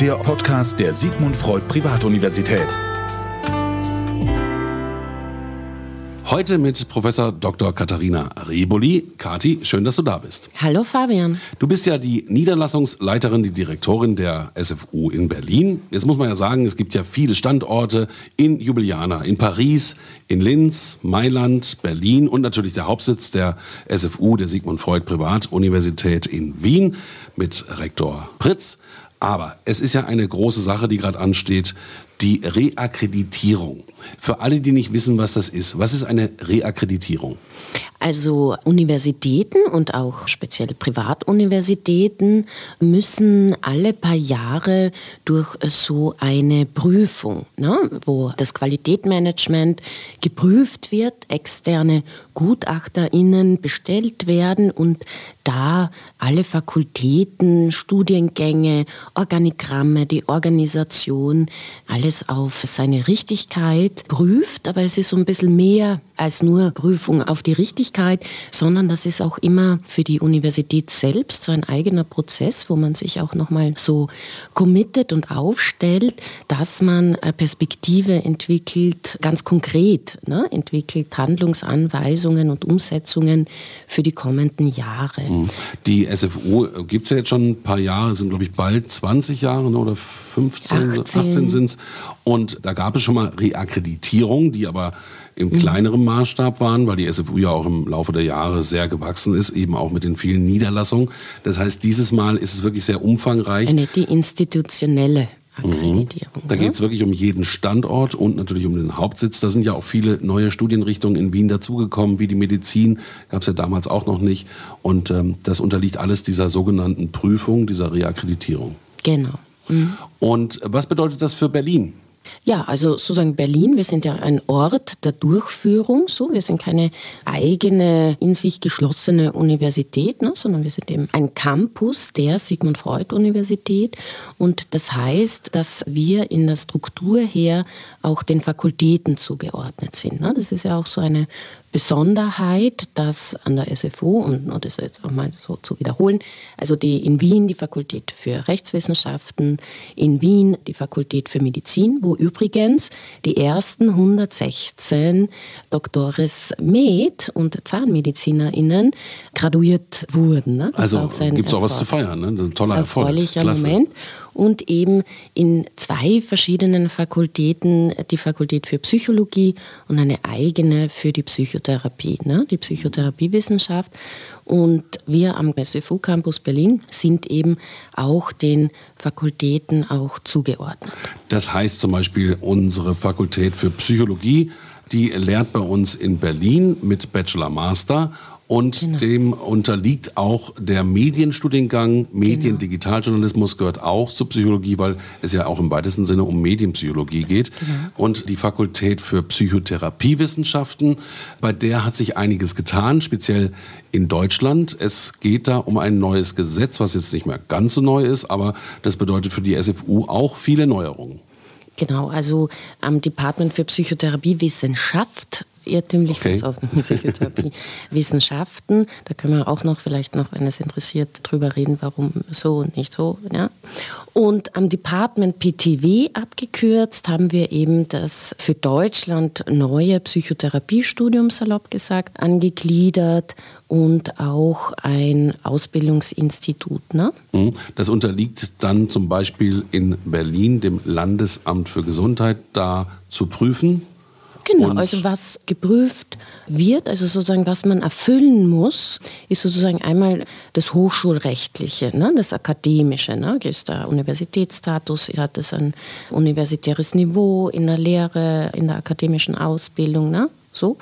der Podcast der Sigmund Freud Privatuniversität. Heute mit Professor Dr. Katharina Reboli. Kati, schön, dass du da bist. Hallo Fabian. Du bist ja die Niederlassungsleiterin, die Direktorin der SFU in Berlin. Jetzt muss man ja sagen, es gibt ja viele Standorte in Ljubljana, in Paris, in Linz, Mailand, Berlin und natürlich der Hauptsitz der SFU, der Sigmund Freud Privatuniversität in Wien mit Rektor Pritz. Aber es ist ja eine große Sache, die gerade ansteht, die Reakkreditierung. Für alle, die nicht wissen, was das ist, was ist eine Reakkreditierung? Also Universitäten und auch speziell Privatuniversitäten müssen alle paar Jahre durch so eine Prüfung, ne, wo das Qualitätsmanagement geprüft wird, externe GutachterInnen bestellt werden und da alle Fakultäten, Studiengänge, Organigramme, die Organisation, alles auf seine Richtigkeit prüft. Aber es ist so ein bisschen mehr als nur Prüfung auf die Richtigkeit, sondern das ist auch immer für die Universität selbst so ein eigener Prozess, wo man sich auch nochmal so committet und aufstellt, dass man eine Perspektive entwickelt, ganz konkret ne, entwickelt, Handlungsanweisungen und Umsetzungen für die kommenden Jahre. Mhm. Die SFU gibt es ja jetzt schon ein paar Jahre, sind glaube ich bald 20 Jahre ne, oder 15, 18, 18 sind es. Und da gab es schon mal Reakkreditierung, die aber im mhm. kleineren Maßstab waren, weil die SFU ja auch im Laufe der Jahre sehr gewachsen ist, eben auch mit den vielen Niederlassungen. Das heißt, dieses Mal ist es wirklich sehr umfangreich. Eine die institutionelle Mhm. Da geht es wirklich um jeden Standort und natürlich um den Hauptsitz. Da sind ja auch viele neue Studienrichtungen in Wien dazugekommen, wie die Medizin, gab es ja damals auch noch nicht. Und ähm, das unterliegt alles dieser sogenannten Prüfung, dieser Reakkreditierung. Genau. Mhm. Und was bedeutet das für Berlin? Ja, also sozusagen Berlin, wir sind ja ein Ort der Durchführung, so. Wir sind keine eigene, in sich geschlossene Universität, ne, sondern wir sind eben ein Campus der Sigmund Freud Universität. Und das heißt, dass wir in der Struktur her auch den Fakultäten zugeordnet sind. Ne. Das ist ja auch so eine Besonderheit, dass an der SFU, und um das jetzt auch mal so zu wiederholen, also die in Wien die Fakultät für Rechtswissenschaften, in Wien die Fakultät für Medizin, wo übrigens die ersten 116 Doctores Med und ZahnmedizinerInnen graduiert wurden. Ne? also gibt es auch was zu feiern, ne? ein toller Erfolg. Erfreulicher Klasse. Moment und eben in zwei verschiedenen Fakultäten, die Fakultät für Psychologie und eine eigene für die Psychotherapie, ne? die Psychotherapiewissenschaft. Und wir am SFU Campus Berlin sind eben auch den Fakultäten auch zugeordnet. Das heißt zum Beispiel unsere Fakultät für Psychologie, die lehrt bei uns in Berlin mit Bachelor Master und genau. dem unterliegt auch der Medienstudiengang. Mediendigitaljournalismus gehört auch zur Psychologie, weil es ja auch im weitesten Sinne um Medienpsychologie geht. Genau. Und die Fakultät für Psychotherapiewissenschaften, bei der hat sich einiges getan, speziell in Deutschland. Es geht da um ein neues Gesetz, was jetzt nicht mehr ganz so neu ist, aber das bedeutet für die SFU auch viele Neuerungen. Genau, also am Department für Psychotherapiewissenschaft irrtümlich okay. auf Psychotherapie Wissenschaften. Da können wir auch noch vielleicht noch, wenn es interessiert, drüber reden, warum so und nicht so. Ja. Und am Department PTW abgekürzt haben wir eben das für Deutschland neue Psychotherapiestudium, salopp gesagt, angegliedert und auch ein Ausbildungsinstitut. Ne? Mhm. Das unterliegt dann zum Beispiel in Berlin dem Landesamt für Gesundheit, da zu prüfen, Genau, und also was geprüft wird, also sozusagen was man erfüllen muss, ist sozusagen einmal das Hochschulrechtliche, ne, das Akademische. Ne, ist der Universitätsstatus, hat es ein universitäres Niveau in der Lehre, in der akademischen Ausbildung. Ne? So.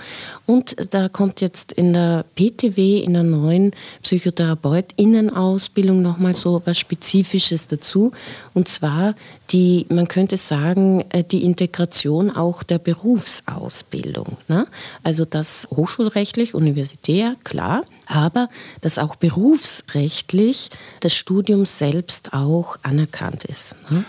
Und da kommt jetzt in der PTW, in der neuen Psychotherapeut-Innenausbildung nochmal so was Spezifisches dazu. Und zwar die, man könnte sagen, äh, die Integration auch der Berufsausbildung. Ne? Also das hochschulrechtlich, universitär, klar, aber dass auch berufsrechtlich das Studium selbst auch anerkannt ist. Ne?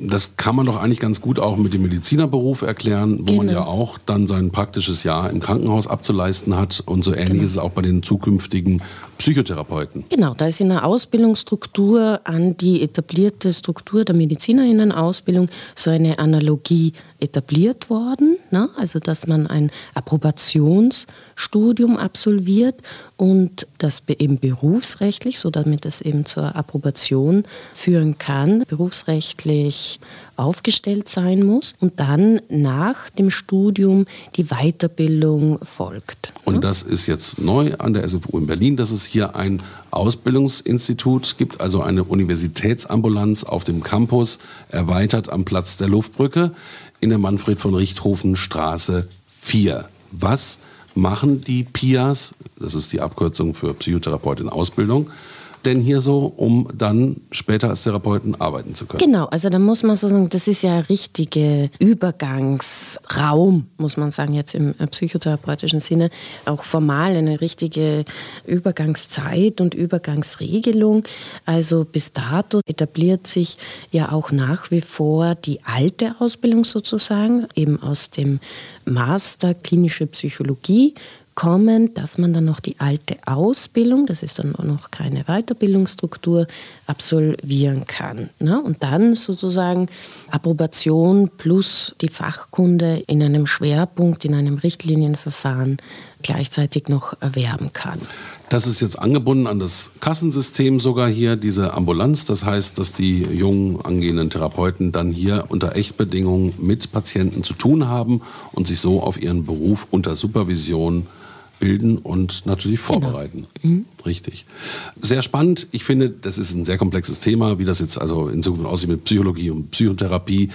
Das kann man doch eigentlich ganz gut auch mit dem Medizinerberuf erklären, wo genau. man ja auch dann sein praktisches Jahr im Krankenhaus abzuleisten hat. Und so ähnlich genau. ist es auch bei den zukünftigen Psychotherapeuten. Genau, da ist in der Ausbildungsstruktur an die etablierte Struktur der Medizinerinnenausbildung so eine Analogie etabliert worden. Ne? Also, dass man ein Approbationsstudium absolviert und das eben berufsrechtlich, so damit es eben zur Approbation führen kann, berufsrechtlich aufgestellt sein muss und dann nach dem Studium die Weiterbildung folgt. Und das ist jetzt neu an der SFU in Berlin, dass es hier ein Ausbildungsinstitut gibt, also eine Universitätsambulanz auf dem Campus, erweitert am Platz der Luftbrücke in der Manfred von Richthofen Straße 4. Was machen die PIAs, das ist die Abkürzung für Psychotherapeutin Ausbildung, denn hier so, um dann später als Therapeuten arbeiten zu können? Genau, also da muss man so sagen, das ist ja ein richtiger Übergangsraum, muss man sagen, jetzt im äh, psychotherapeutischen Sinne, auch formal eine richtige Übergangszeit und Übergangsregelung. Also bis dato etabliert sich ja auch nach wie vor die alte Ausbildung sozusagen, eben aus dem Master klinische Psychologie kommen, dass man dann noch die alte Ausbildung, das ist dann noch keine Weiterbildungsstruktur, absolvieren kann. Ne? Und dann sozusagen Approbation plus die Fachkunde in einem Schwerpunkt, in einem Richtlinienverfahren gleichzeitig noch erwerben kann. Das ist jetzt angebunden an das Kassensystem sogar hier, diese Ambulanz. Das heißt, dass die jungen angehenden Therapeuten dann hier unter Echtbedingungen mit Patienten zu tun haben und sich so auf ihren Beruf unter Supervision bilden und natürlich genau. vorbereiten. Genau. Mhm. Richtig. Sehr spannend. Ich finde, das ist ein sehr komplexes Thema, wie das jetzt also in Zukunft aussieht mit Psychologie und Psychotherapie.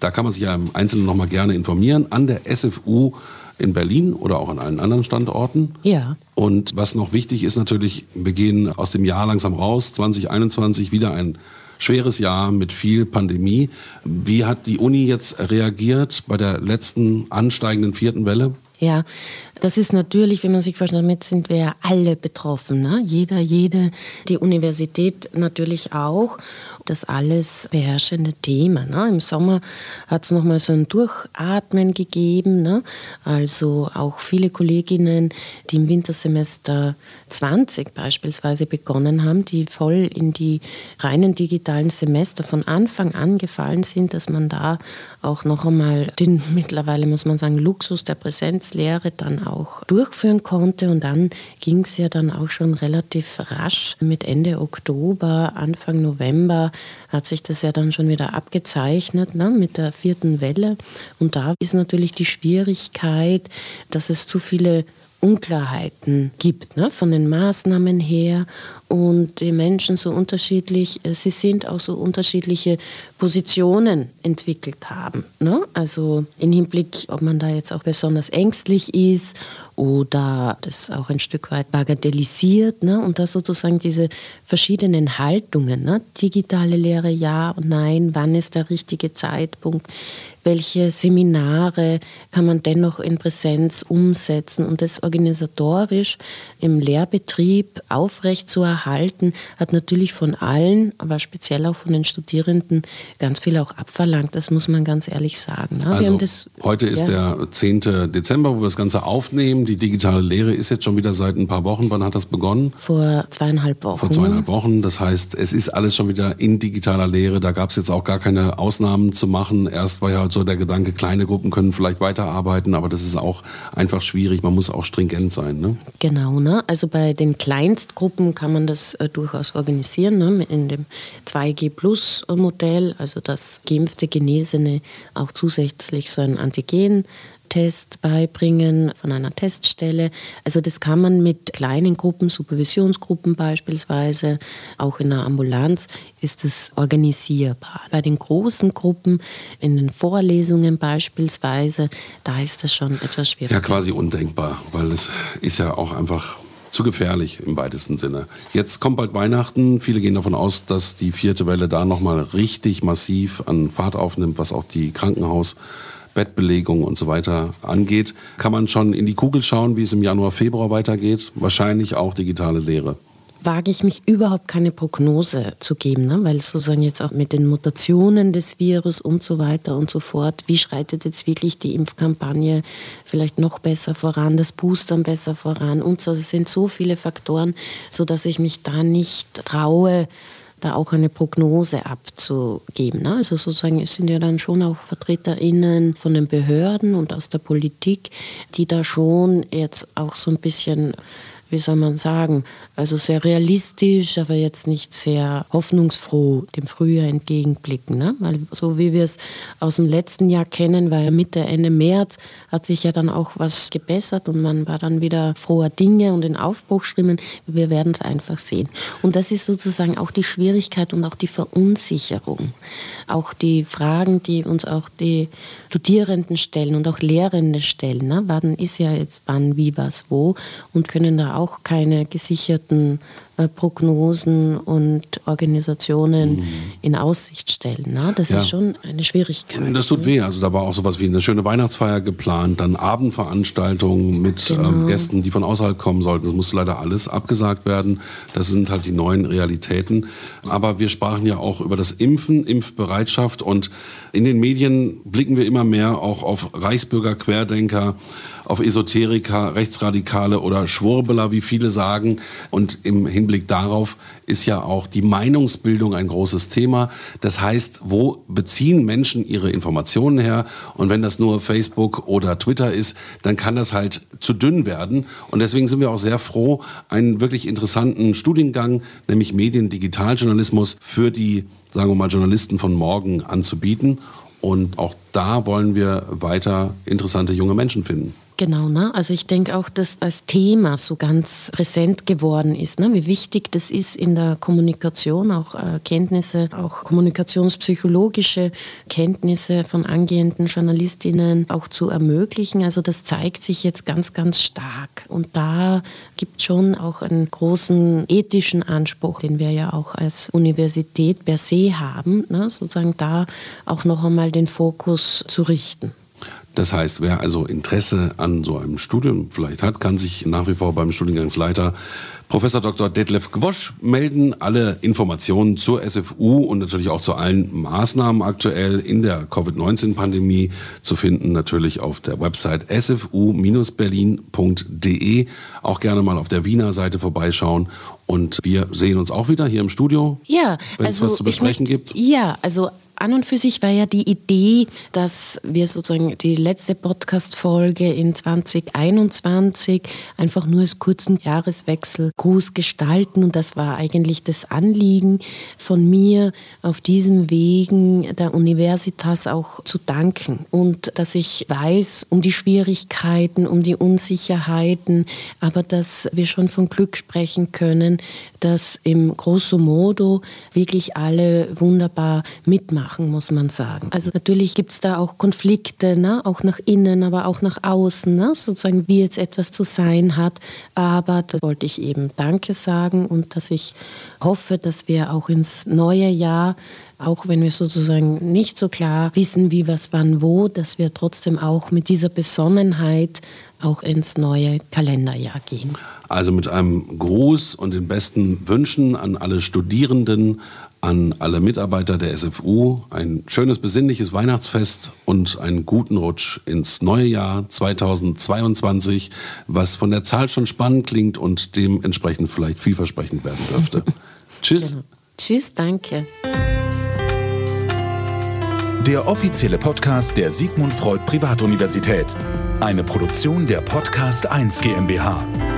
Da kann man sich ja im Einzelnen noch mal gerne informieren. An der SFU in Berlin oder auch an allen anderen Standorten. Ja. Und was noch wichtig ist natürlich, wir gehen aus dem Jahr langsam raus, 2021 wieder ein schweres Jahr mit viel Pandemie. Wie hat die Uni jetzt reagiert bei der letzten ansteigenden vierten Welle? Ja, das ist natürlich, wenn man sich vorstellt, damit sind wir ja alle betroffen. Ne? Jeder, jede, die Universität natürlich auch das alles beherrschende Thema. Ne? Im Sommer hat es nochmal so ein Durchatmen gegeben. Ne? Also auch viele Kolleginnen, die im Wintersemester 20 beispielsweise begonnen haben, die voll in die reinen digitalen Semester von Anfang an gefallen sind, dass man da auch noch einmal den mittlerweile, muss man sagen, Luxus der Präsenzlehre dann auch durchführen konnte. Und dann ging es ja dann auch schon relativ rasch mit Ende Oktober, Anfang November hat sich das ja dann schon wieder abgezeichnet ne, mit der vierten Welle. Und da ist natürlich die Schwierigkeit, dass es zu viele Unklarheiten gibt, ne, von den Maßnahmen her und die Menschen so unterschiedlich, äh, sie sind auch so unterschiedliche Positionen entwickelt haben. Ne? Also im Hinblick, ob man da jetzt auch besonders ängstlich ist oder das auch ein Stück weit bagatellisiert ne? und da sozusagen diese verschiedenen Haltungen, ne? digitale Lehre ja und nein, wann ist der richtige Zeitpunkt, welche Seminare kann man dennoch in Präsenz umsetzen und das organisatorisch im Lehrbetrieb aufrechtzuerhalten, hat natürlich von allen, aber speziell auch von den Studierenden ganz viel auch abverlangt. Das muss man ganz ehrlich sagen. Ne? Also, das, heute ist ja. der 10. Dezember, wo wir das Ganze aufnehmen. Die digitale Lehre ist jetzt schon wieder seit ein paar Wochen. Wann hat das begonnen? Vor zweieinhalb Wochen. Vor zweieinhalb Wochen. Das heißt, es ist alles schon wieder in digitaler Lehre. Da gab es jetzt auch gar keine Ausnahmen zu machen. Erst war ja halt so der Gedanke, kleine Gruppen können vielleicht weiterarbeiten, aber das ist auch einfach schwierig. Man muss auch stringent sein. Ne? Genau. Ne? Also bei den Kleinstgruppen kann man das äh, durchaus organisieren ne? in dem 2G-Plus-Modell, also dass geimpfte, Genesene auch zusätzlich so ein Antigen Test beibringen von einer Teststelle. Also das kann man mit kleinen Gruppen, Supervisionsgruppen beispielsweise, auch in der Ambulanz ist es organisierbar. Bei den großen Gruppen, in den Vorlesungen beispielsweise, da ist das schon etwas schwierig. Ja, quasi undenkbar, weil es ist ja auch einfach zu gefährlich im weitesten Sinne. Jetzt kommt bald Weihnachten. Viele gehen davon aus, dass die vierte Welle da nochmal richtig massiv an Fahrt aufnimmt, was auch die Krankenhaus Bettbelegung und so weiter angeht, kann man schon in die Kugel schauen, wie es im Januar, Februar weitergeht. Wahrscheinlich auch digitale Lehre. wage ich mich überhaupt keine Prognose zu geben, ne? weil sozusagen jetzt auch mit den Mutationen des Virus und so weiter und so fort, wie schreitet jetzt wirklich die Impfkampagne vielleicht noch besser voran, das Boostern besser voran und so. Es sind so viele Faktoren, sodass ich mich da nicht traue, da auch eine Prognose abzugeben. Ne? Also sozusagen, es sind ja dann schon auch VertreterInnen von den Behörden und aus der Politik, die da schon jetzt auch so ein bisschen wie soll man sagen, also sehr realistisch, aber jetzt nicht sehr hoffnungsfroh dem Frühjahr entgegenblicken. Ne? Weil so wie wir es aus dem letzten Jahr kennen, war ja Mitte, Ende März, hat sich ja dann auch was gebessert und man war dann wieder froher Dinge und in Aufbruchstimmen. Wir werden es einfach sehen. Und das ist sozusagen auch die Schwierigkeit und auch die Verunsicherung. Auch die Fragen, die uns auch die Studierenden stellen und auch Lehrende stellen. Ne? Wann ist ja jetzt wann, wie, was, wo und können da auch keine gesicherten Prognosen und Organisationen mhm. in Aussicht stellen. Ne? Das ja. ist schon eine Schwierigkeit. Das tut weh. Also da war auch sowas wie eine schöne Weihnachtsfeier geplant, dann Abendveranstaltungen mit ähm, genau. ähm, Gästen, die von außerhalb kommen sollten. Das musste leider alles abgesagt werden. Das sind halt die neuen Realitäten. Aber wir sprachen ja auch über das Impfen, Impfbereitschaft und in den Medien blicken wir immer mehr auch auf Reichsbürger, Querdenker, auf Esoteriker, Rechtsradikale oder Schwurbeler, wie viele sagen. Und im Hinblick darauf ist ja auch die Meinungsbildung ein großes Thema. Das heißt, wo beziehen Menschen ihre Informationen her? Und wenn das nur Facebook oder Twitter ist, dann kann das halt zu dünn werden. Und deswegen sind wir auch sehr froh, einen wirklich interessanten Studiengang, nämlich Mediendigitaljournalismus für die sagen wir mal, Journalisten von morgen anzubieten. Und auch da wollen wir weiter interessante junge Menschen finden. Genau, ne? also ich denke auch, dass das Thema so ganz präsent geworden ist, ne? wie wichtig das ist in der Kommunikation, auch äh, Kenntnisse, auch kommunikationspsychologische Kenntnisse von angehenden Journalistinnen auch zu ermöglichen. Also das zeigt sich jetzt ganz, ganz stark. Und da gibt es schon auch einen großen ethischen Anspruch, den wir ja auch als Universität per se haben, ne? sozusagen da auch noch einmal den Fokus zu richten. Das heißt, wer also Interesse an so einem Studium vielleicht hat, kann sich nach wie vor beim Studiengangsleiter Professor Dr. Detlef Gwosch melden. Alle Informationen zur SFU und natürlich auch zu allen Maßnahmen aktuell in der Covid-19-Pandemie zu finden, natürlich auf der Website sfu-berlin.de. Auch gerne mal auf der Wiener Seite vorbeischauen. Und wir sehen uns auch wieder hier im Studio. Ja, wenn es also was zu besprechen möchte, gibt. Ja, also an und für sich war ja die Idee, dass wir sozusagen die letzte Podcast-Folge in 2021 einfach nur als kurzen Jahreswechselgruß gestalten. Und das war eigentlich das Anliegen von mir, auf diesem Wegen der Universitas auch zu danken. Und dass ich weiß um die Schwierigkeiten, um die Unsicherheiten, aber dass wir schon von Glück sprechen können, dass im grosso modo wirklich alle wunderbar mitmachen, muss man sagen. Also natürlich gibt es da auch Konflikte, ne? auch nach innen, aber auch nach außen, ne? sozusagen wie jetzt etwas zu sein hat. Aber da wollte ich eben Danke sagen und dass ich hoffe, dass wir auch ins neue Jahr auch wenn wir sozusagen nicht so klar wissen, wie was wann wo, dass wir trotzdem auch mit dieser Besonnenheit auch ins neue Kalenderjahr gehen. Also mit einem Gruß und den besten Wünschen an alle Studierenden, an alle Mitarbeiter der SFU ein schönes besinnliches Weihnachtsfest und einen guten Rutsch ins neue Jahr 2022, was von der Zahl schon spannend klingt und dementsprechend vielleicht vielversprechend werden dürfte. Tschüss. Genau. Tschüss, danke. Der offizielle Podcast der Sigmund Freud Privatuniversität. Eine Produktion der Podcast 1 GmbH.